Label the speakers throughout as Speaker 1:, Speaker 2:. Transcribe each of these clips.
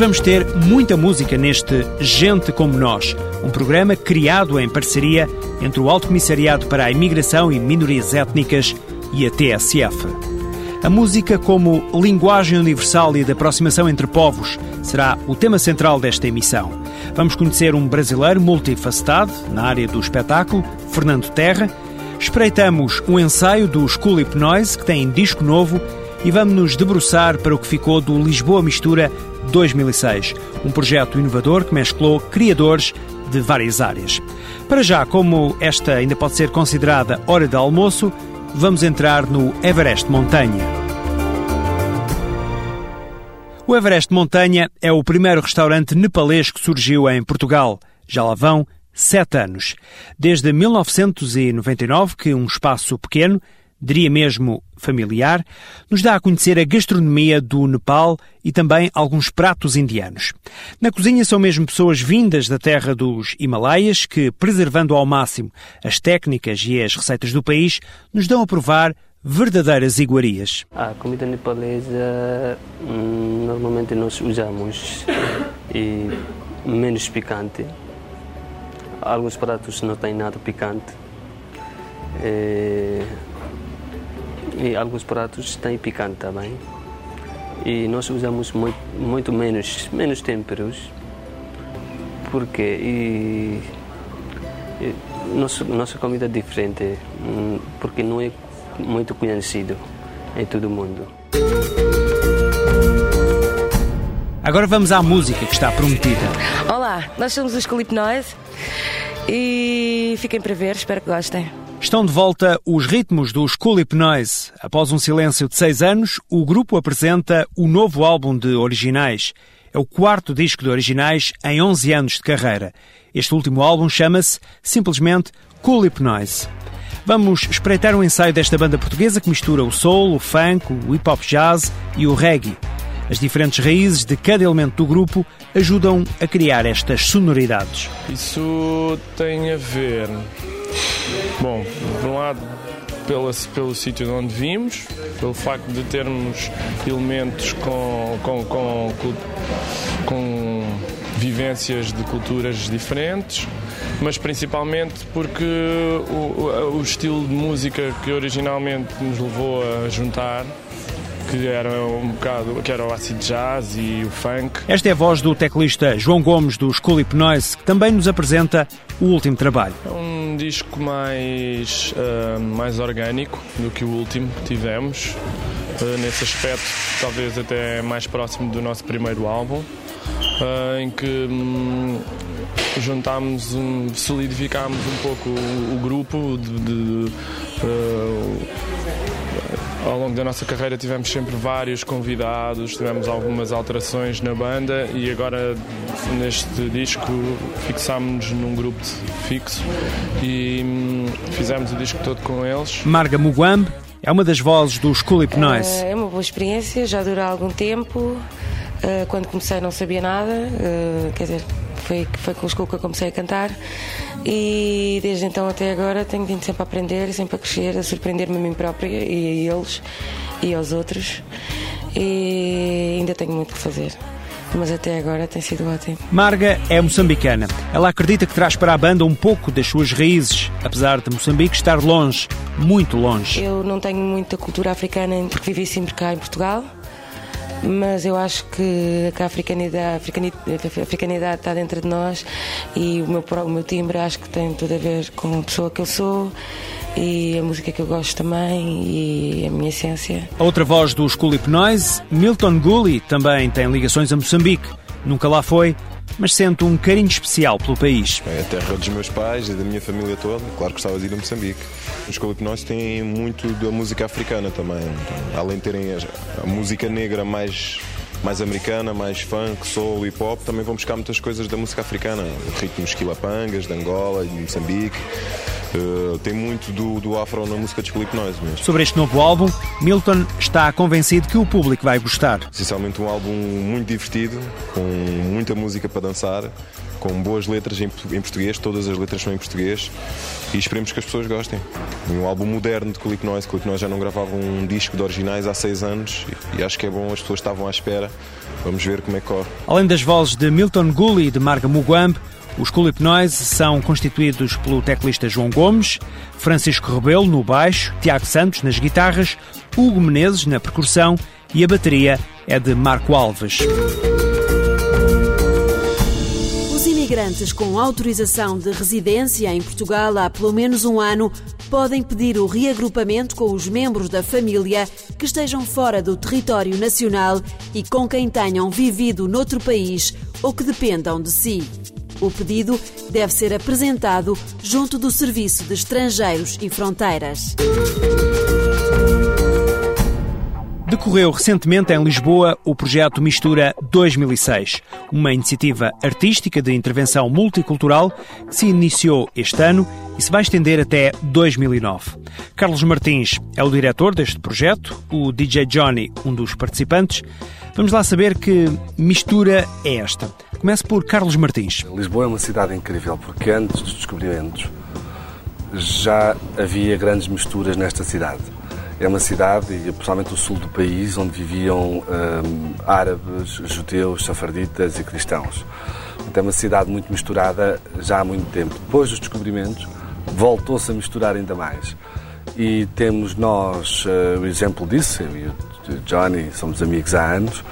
Speaker 1: Vamos ter muita música neste Gente Como Nós, um programa criado em parceria entre o Alto Comissariado para a Imigração e Minorias Étnicas e a TSF. A música como linguagem universal e de aproximação entre povos será o tema central desta emissão. Vamos conhecer um brasileiro multifacetado na área do espetáculo, Fernando Terra. Espreitamos um ensaio do School Hypnoise, que tem disco novo, e vamos nos debruçar para o que ficou do Lisboa Mistura 2006, um projeto inovador que mesclou criadores de várias áreas. Para já, como esta ainda pode ser considerada hora de almoço, vamos entrar no Everest Montanha. O Everest Montanha é o primeiro restaurante nepalês que surgiu em Portugal. Já lá vão sete anos. Desde 1999 que um espaço pequeno diria mesmo familiar, nos dá a conhecer a gastronomia do Nepal e também alguns pratos indianos. Na cozinha são mesmo pessoas vindas da terra dos Himalaias que, preservando ao máximo as técnicas e as receitas do país, nos dão a provar verdadeiras iguarias.
Speaker 2: A comida nepalesa hum, normalmente nós usamos e menos picante. Alguns pratos não têm nada picante. É e alguns pratos têm picante também. E nós usamos muito, muito menos, menos temperos. Porque e, e nossa, nossa comida é diferente, hum, porque não é muito conhecido em todo o mundo.
Speaker 1: Agora vamos à música que está prometida.
Speaker 3: Olá, nós somos os Clip Noise e fiquem para ver, espero que gostem.
Speaker 1: Estão de volta os ritmos do School Hypnoise. Após um silêncio de seis anos, o grupo apresenta o novo álbum de originais. É o quarto disco de originais em 11 anos de carreira. Este último álbum chama-se simplesmente Cool Hypnoise. Vamos espreitar um ensaio desta banda portuguesa que mistura o soul, o funk, o hip hop jazz e o reggae. As diferentes raízes de cada elemento do grupo ajudam a criar estas sonoridades.
Speaker 4: Isso tem a ver Bom, por um lado, pelo, pelo sítio de onde vimos, pelo facto de termos elementos com, com, com, com vivências de culturas diferentes, mas principalmente porque o, o, estilo de música que originalmente nos levou a juntar que era um bocado, que era o acid jazz e o funk.
Speaker 1: Esta é a voz do teclista João Gomes do School Hypnoise, que também nos apresenta o último trabalho.
Speaker 4: É um disco mais, uh, mais orgânico do que o último que tivemos. Uh, nesse aspecto, talvez até mais próximo do nosso primeiro álbum, uh, em que um, juntámos, um, solidificámos um pouco o, o grupo de, de ao longo da nossa carreira tivemos sempre vários convidados, tivemos algumas alterações na banda e agora neste disco fixámos-nos num grupo fixo e hum, fizemos o disco todo com eles.
Speaker 1: Marga Muguambe é uma das vozes do School Hypnoise.
Speaker 3: É uma boa experiência, já dura algum tempo. Eh, quando comecei não sabia nada, eh, quer dizer, foi, foi com o School que eu comecei a cantar e desde então até agora tenho vindo sempre a aprender, sempre a crescer, a surpreender-me a mim própria e a eles e aos outros e ainda tenho muito que fazer mas até agora tem sido ótimo.
Speaker 1: Marga é moçambicana. Ela acredita que traz para a banda um pouco das suas raízes, apesar de Moçambique estar longe, muito longe.
Speaker 3: Eu não tenho muita cultura africana porque vivi sempre cá em Portugal mas eu acho que a africanidade, a africanidade está dentro de nós e o meu, o meu timbre acho que tem tudo a ver com a pessoa que eu sou e a música que eu gosto também e a minha essência.
Speaker 1: A outra voz do School Hypnoise, Milton Gully, também tem ligações a Moçambique. Nunca lá foi, mas sente um carinho especial pelo país.
Speaker 5: É a terra dos meus pais e da minha família toda. Claro que gostava de ir a Moçambique. Os Colipnós têm muito da música africana também. Então, além de terem a, música negra mais mais americana, mais funk, soul, hip hop, também vão buscar muitas coisas da música africana, ritmos quilapangas, de Angola, de Moçambique. Uh, tem muito do, do afro na música de Noise mesmo.
Speaker 1: Sobre este novo álbum, Milton está convencido que o público vai gostar.
Speaker 5: Essencialmente um álbum muito divertido, com muita música para dançar com boas letras em, em português, todas as letras são em português e esperemos que as pessoas gostem. Um álbum moderno de Click Noise, Click Noise já não gravava um disco de originais há seis anos e, acho que é bom, as pessoas estavam à espera. Vamos ver como é que corre.
Speaker 1: Além das vozes de Milton Gulli e de Marga Muguambe, os Culip Noise são constituídos pelo teclista João Gomes, Francisco Rebelo no baixo, Tiago Santos nas guitarras, Hugo Menezes na percussão e a bateria é de Marco Alves.
Speaker 6: Os imigrantes com autorização de residência em Portugal há pelo menos um ano podem pedir o reagrupamento com os membros da família que estejam fora do território nacional e com quem tenham vivido noutro país ou que dependam de si. O pedido deve ser apresentado junto do Serviço de Estrangeiros e Fronteiras.
Speaker 1: Decorreu recentemente em Lisboa o projeto Mistura 2006, uma iniciativa artística de intervenção multicultural que se iniciou este ano e se vai estender até 2009. Carlos Martins é o diretor deste projeto, o DJ Johnny, um dos participantes. Vamos lá saber que mistura é esta. Começo por Carlos Martins.
Speaker 7: Lisboa é uma cidade incrível porque antes dos descobrimentos já havia grandes misturas nesta cidade é uma cidade, e principalmente o sul do país, onde viviam hum, árabes, judeus, safarditas e cristãos. Então é uma cidade muito misturada já há muito tempo. Depois dos descobrimentos, voltou-se a misturar ainda mais. E temos nós uh, o exemplo disso, eu e o Johnny somos amigos há anos,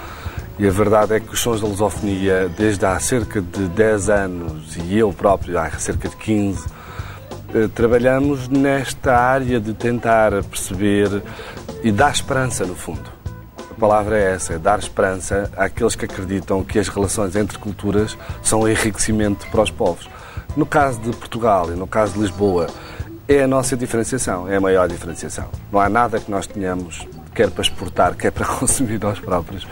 Speaker 7: e a verdade é que os sons da lusofonia, desde há cerca de 10 anos, e eu próprio há cerca de 15, eh, trabalhamos nesta área de tentar perceber e dar esperança, no fundo. A palavra é essa, é dar esperança àqueles que acreditam que as relações entre culturas são enriquecimento para os povos. No caso de Portugal e no caso de Lisboa, é a nossa diferenciação, é a maior diferenciação. Não há nada que nós tenhamos, quer para exportar, quer para consumir nós próprios,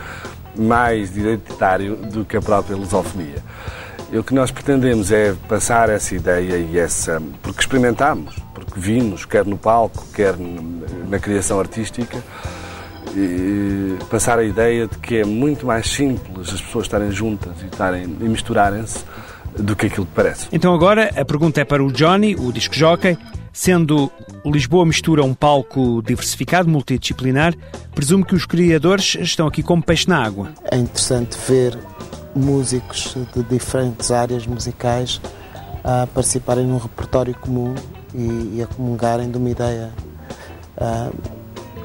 Speaker 7: mais identitário do que a própria lusofonia. E o que nós pretendemos é passar essa ideia e essa. porque experimentámos, porque vimos, quer no palco, quer na criação artística, passar a ideia de que é muito mais simples as pessoas estarem juntas e, estarem, e misturarem-se do que aquilo que parece.
Speaker 1: Então agora a pergunta é para o Johnny, o disco jockey. Sendo Lisboa Mistura um palco diversificado, multidisciplinar, presumo que os criadores estão aqui como peixe na água.
Speaker 8: É interessante ver músicos de diferentes áreas musicais a participarem num repertório comum e, e a comungarem de uma ideia. Uh,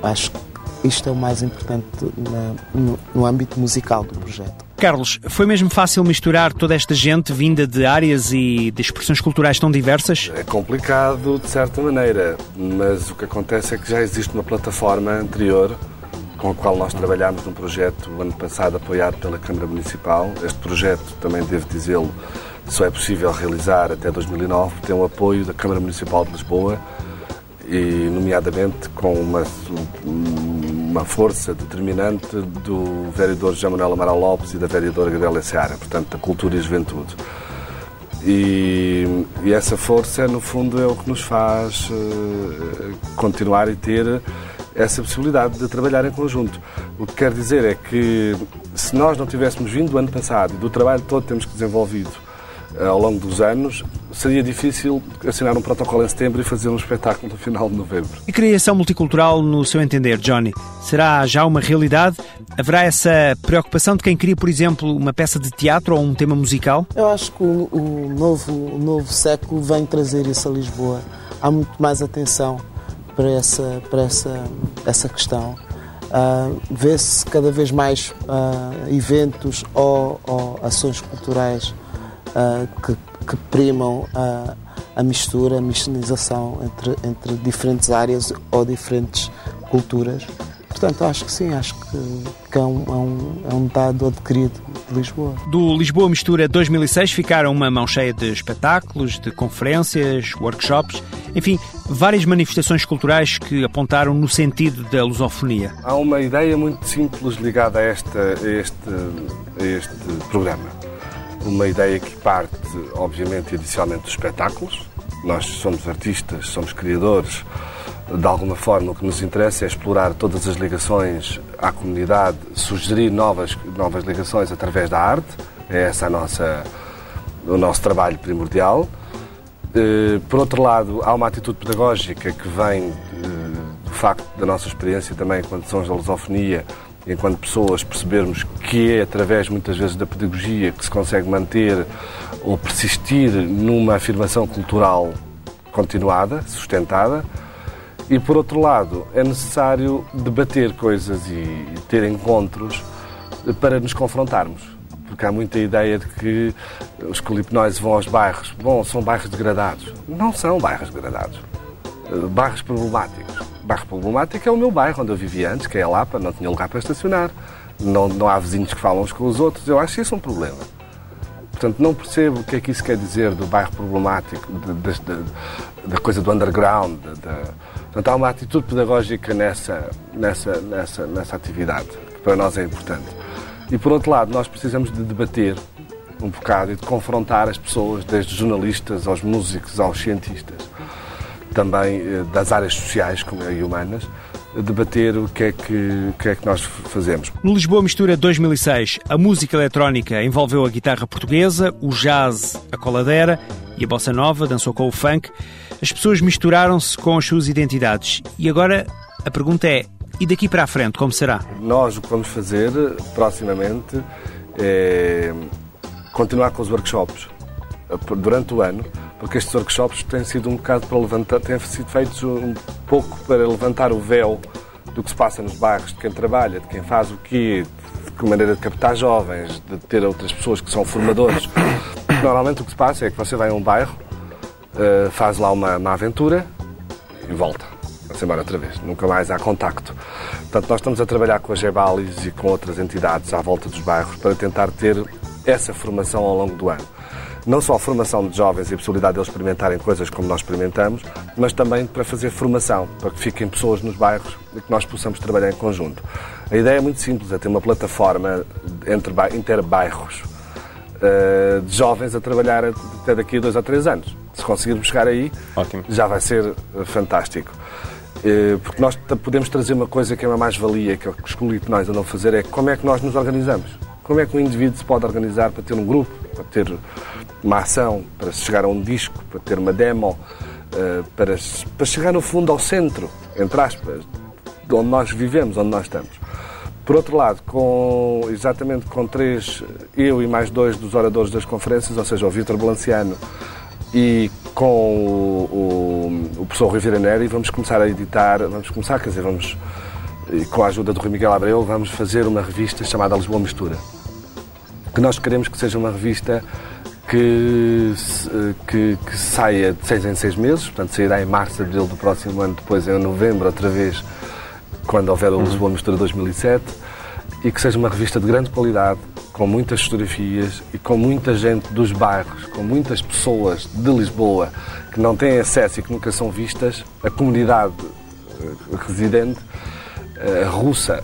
Speaker 8: acho que isto é o mais importante na, no, no âmbito musical do projeto.
Speaker 1: Carlos, foi mesmo fácil misturar toda esta gente vinda de áreas e de expressões culturais tão diversas?
Speaker 7: É complicado de certa maneira, mas o que acontece é que já existe uma plataforma anterior com o qual nós trabalhámos num projeto o ano passado apoiado pela Câmara Municipal. Este projeto, também devo dizê-lo, só é possível realizar até 2009, tem o apoio da Câmara Municipal de Lisboa e, nomeadamente, com uma, uma força determinante do vereador José Manuel Amaral Lopes e da vereadora Gabriela Seara, portanto, da Cultura e Juventude. E, e, essa força, no fundo, é o que nos faz uh, continuar e ter essa possibilidade de trabalhar em conjunto. O que quer dizer é que se nós não tivéssemos vindo do ano passado e do trabalho todo que temos desenvolvido eh, ao longo dos anos, seria difícil assinar um protocolo em setembro e fazer um espetáculo no final de novembro.
Speaker 1: E criação multicultural, no seu entender, Johnny, será já uma realidade? Haverá essa preocupação de quem cria, por exemplo, uma peça de teatro ou um tema musical?
Speaker 8: Eu acho que o, o novo, o novo século vem trazer isso a Lisboa. Há muito mais atenção para essa, para essa, essa questão. Uh, Vê-se cada vez mais uh, eventos ou, ou, ações culturais que, que, primam a mistura, a misturização entre, entre diferentes áreas ou diferentes culturas. Portanto, acho que sim, acho que, que é, um, é, um, é um dado adquirido de Lisboa.
Speaker 1: Do Lisboa Mistura 2006 ficaram uma mão cheia de espetáculos, de conferências, workshops enfim, várias manifestações culturais que apontaram no sentido da lusofonia.
Speaker 7: Há uma ideia muito simples ligada a, esta, a este, a este programa. Uma ideia que parte, obviamente, inicialmente dos espetáculos. Nós somos artistas, somos criadores. De alguma forma, o que nos interessa é explorar todas as ligações à comunidade, sugerir novas, novas ligações através da arte. É essa a nossa, o nosso trabalho primordial. Eh, por outro lado, há uma atitude pedagógica que vem eh, do facto da nossa experiência também enquanto sons da lusofonia, enquanto pessoas, percebermos que é através muitas vezes da pedagogia que se consegue manter ou persistir numa afirmação cultural continuada, sustentada. E por outro lado, é necessário debater coisas e ter encontros para nos confrontarmos porque há muita ideia de que os colipnóis vão aos bairros. Bom, são bairros degradados. Não são bairros degradados. Eh, bairros problemáticos. Bairro problemático é o meu bairro, onde eu vivia antes, que é a Lapa, não tinha lugar para estacionar. Não, não há vizinhos que falam uns com os outros. Eu acho isso um problema. Portanto, não percebo o que é que isso quer dizer do bairro problemático, da coisa do underground. Portanto, há uma atitude pedagógica nessa, nessa, nessa, nessa atividade, que para nós é importante. E por outro lado, nós precisamos de debater um bocado e de confrontar as pessoas, desde jornalistas aos músicos aos cientistas, também eh, das áreas sociais é, e humanas, debater o que, é que, o que é que nós fazemos.
Speaker 1: No Lisboa Mistura 2006, a música eletrónica envolveu a guitarra portuguesa, o jazz, a coladeira e a bossa nova, dançou com o funk. As pessoas misturaram-se com as suas identidades. E agora a pergunta é: e daqui para a frente, como será?
Speaker 7: Nós o que vamos fazer proximamente é continuar com os workshops durante o ano, porque estes workshops têm sido um bocado para levantar, têm sido feitos um pouco para levantar o véu do que se passa nos bairros, de quem trabalha, de quem faz o quê, de que maneira de captar jovens, de ter outras pessoas que são formadores. Normalmente o que se passa é que você vai a um bairro, eh, faz lá uma, uma aventura e volta vai-se embora outra vez, nunca mais há contacto. Portanto, nós estamos a trabalhar com a Gebalis e com outras entidades à volta dos bairros para tentar ter essa formação ao longo do ano. Não só a formação de jovens e a possibilidade de eles experimentarem coisas como nós experimentamos, mas também para fazer formação, para que fiquem pessoas nos bairros e que nós possamos trabalhar em conjunto. A ideia é muito simples, é ter uma plataforma entre interbairros eh, de jovens a trabalhar até daqui a dois ou três anos. Se conseguirmos chegar aí, Ótimo. já vai ser eh, fantástico. Eh, porque nós podemos trazer uma coisa que é uma mais-valia, que é os colipnóis andam a fazer, é como é que nós nos organizamos. Como é que um indivíduo se pode organizar para ter um grupo, para ter uma ação, para chegar a um disco, para ter uma demo, eh, para, para chegar no fundo ao centro, entre aspas, de onde nós vivemos, onde nós estamos. Por outro lado, com, exatamente com três, eu e mais dois dos oradores das conferências, ou seja, o Vítor Balanciano e com o, o, o professor Rui Viraneri vamos começar a editar, vamos começar, quer dizer, vamos, com a ajuda do Rui Miguel Abreu, vamos fazer uma revista chamada Lisboa Mistura. Que nós queremos que seja uma revista que, que, que, saia de seis em seis meses, portanto sairá em março, abril do próximo ano, depois em novembro, outra vez, quando houver o Lisboa Mistura 2007, e que seja uma revista de grande qualidade, com muitas fotografias e com muita gente dos bairros, com muitas pessoas de Lisboa que não têm acesso e que nunca são vistas, a comunidade eh, residente, a russa,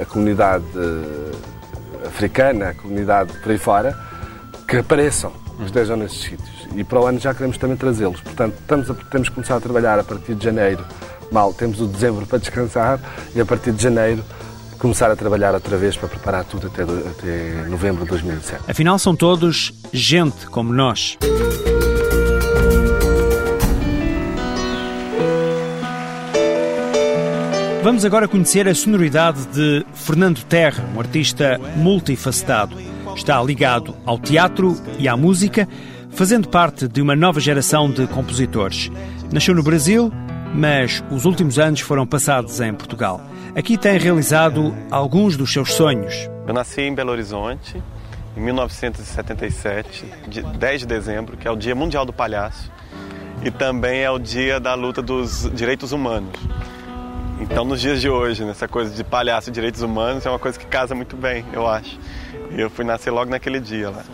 Speaker 7: a comunidade eh, africana, a comunidade por aí fora, que apareçam, que estejam nesses sítios. E para o ano já queremos também trazê-los. Portanto, estamos a, temos que começar a trabalhar a partir de janeiro. Mal, temos o dezembro para descansar e a partir de janeiro começar a trabalhar outra vez para preparar tudo até, até novembro de 2007.
Speaker 1: Afinal, são todos gente como nós. Vamos agora conhecer a sonoridade de Fernando Terra, um artista multifacetado. Está ligado ao teatro e à música, fazendo parte de uma nova geração de compositores. Nasceu no Brasil, mas os últimos anos foram passados em Portugal. Aqui tem realizado alguns dos seus sonhos.
Speaker 9: Eu nasci em Belo Horizonte em 1977, 10 de dezembro, que é o Dia Mundial do Palhaço, e também é o dia da luta dos direitos humanos. Então, nos dias de hoje, nessa coisa de palhaço e direitos humanos é uma coisa que casa muito bem, eu acho. E eu fui nascer logo naquele dia lá.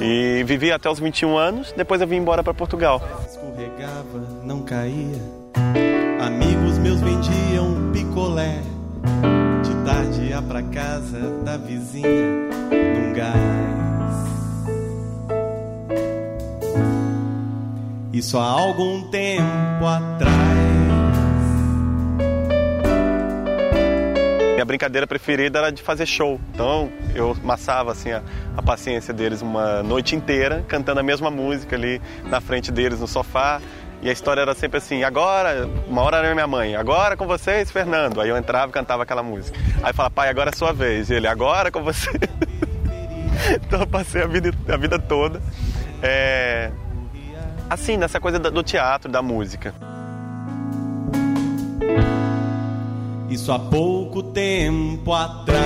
Speaker 9: E vivi até os 21 anos, depois eu vim embora para Portugal. Escorregava, não caía. Amigos meus vendiam picolé de tarde ia pra casa da vizinha num gás. Isso há algum tempo atrás. Minha brincadeira preferida era de fazer show. Então eu amassava assim, a, a paciência deles uma noite inteira, cantando a mesma música ali na frente deles no sofá. E a história era sempre assim, agora, uma hora era minha mãe, agora com vocês, Fernando. Aí eu entrava e cantava aquela música. Aí fala, pai, agora é sua vez. E ele, agora com você. então eu passei a vida, a vida toda. É... Assim, nessa coisa do teatro, da música.
Speaker 10: Isso há pouco tempo atrás.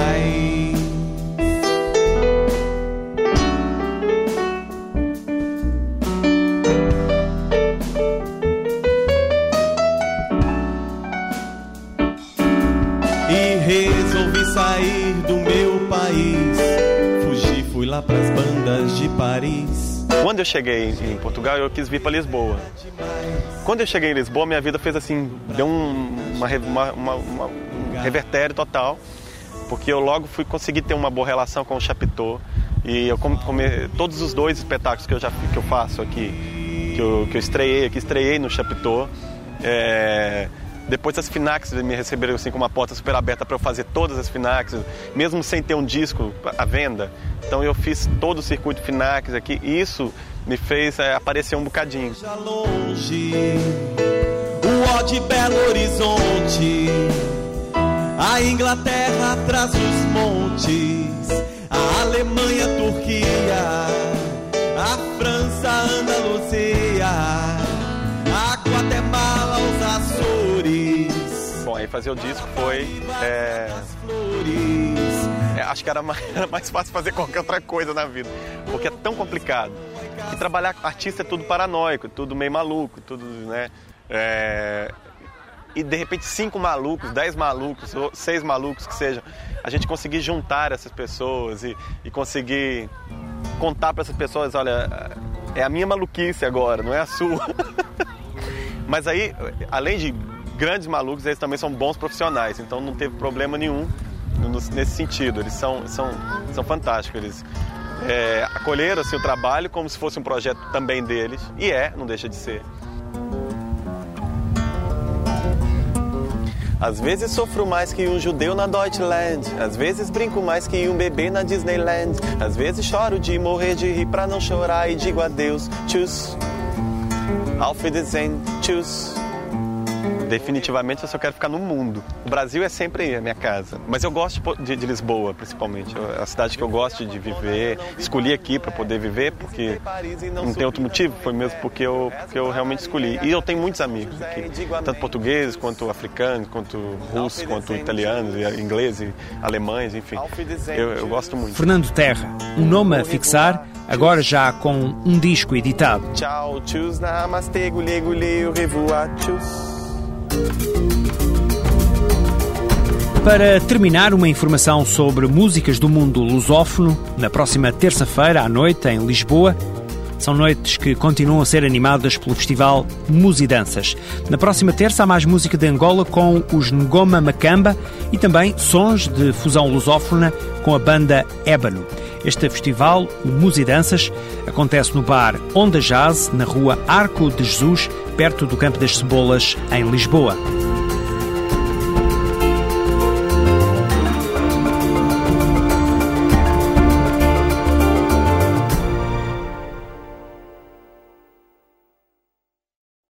Speaker 10: E resolvi sair do meu país. Fugi, fui lá pras bandas de Paris.
Speaker 9: Quando eu cheguei em Portugal, eu quis vir para Lisboa. Quando eu cheguei em Lisboa, minha vida fez assim, deu um, uma, uma, uma, uma, um revertério total, porque eu logo fui conseguir ter uma boa relação com o Chapitão. E eu come, come, todos os dois espetáculos que eu já que eu faço aqui, que eu, que eu estreiei, que estreiei no Chapitão, é, depois das Finax me receberam assim com uma porta super aberta para eu fazer todas as Finax, mesmo sem ter um disco à venda. Então eu fiz todo o circuito Finax aqui e isso me fez é, aparecer um bocadinho.
Speaker 10: Já longe, o ó de Belo Horizonte, a Inglaterra atrás dos montes, a Alemanha, Turquia, a França, Andaluzia, a Guatemala, os Açores.
Speaker 9: Bom, aí fazer o disco foi. É... É, acho que era mais, era mais fácil fazer qualquer outra coisa na vida, porque é tão complicado. E trabalhar com artista é tudo paranoico, tudo meio maluco, tudo, né? É... E de repente cinco malucos, dez malucos, ou seis malucos que sejam, a gente conseguir juntar essas pessoas e, e conseguir contar para essas pessoas, olha, é a minha maluquice agora, não é a sua. Mas aí, além de grandes malucos, eles também são bons profissionais, então não teve problema nenhum nesse sentido. Eles são, são, são fantásticos. Eles é, acolheram assim, o trabalho como se fosse um projeto também deles, e é, não deixa de ser. Às vezes sofro mais que um judeu na Deutschland. Às vezes brinco mais que um bebê na Disneyland. Às vezes choro de morrer de rir pra não chorar e digo adeus. Tschüss. Auf Wiedersehen. Tschüss. Definitivamente eu só quero ficar no mundo. O Brasil é sempre a minha casa. Mas eu gosto de, de Lisboa, principalmente. É a cidade que eu gosto de viver. Escolhi aqui para poder viver, porque não tem outro motivo. Foi mesmo porque eu, porque eu realmente escolhi. E eu tenho muitos amigos aqui. Tanto portugueses, quanto africanos, quanto russos, quanto italianos, ingleses, alemães, enfim. Eu, eu gosto muito.
Speaker 1: Fernando Terra, um nome a fixar agora já com um disco editado.
Speaker 9: Tchau, tchus, namaste, gulê, gulê, au revoir, tchus.
Speaker 1: Para terminar, uma informação sobre músicas do mundo lusófono, na próxima terça-feira à noite em Lisboa. São noites que continuam a ser animadas pelo festival Musidanças. Na próxima terça há mais música de Angola com os Ngoma Macamba e também sons de fusão lusófona com a banda Ébano. Este festival, o Musidanças, acontece no bar Onda Jazz, na rua Arco de Jesus, perto do Campo das Cebolas, em Lisboa.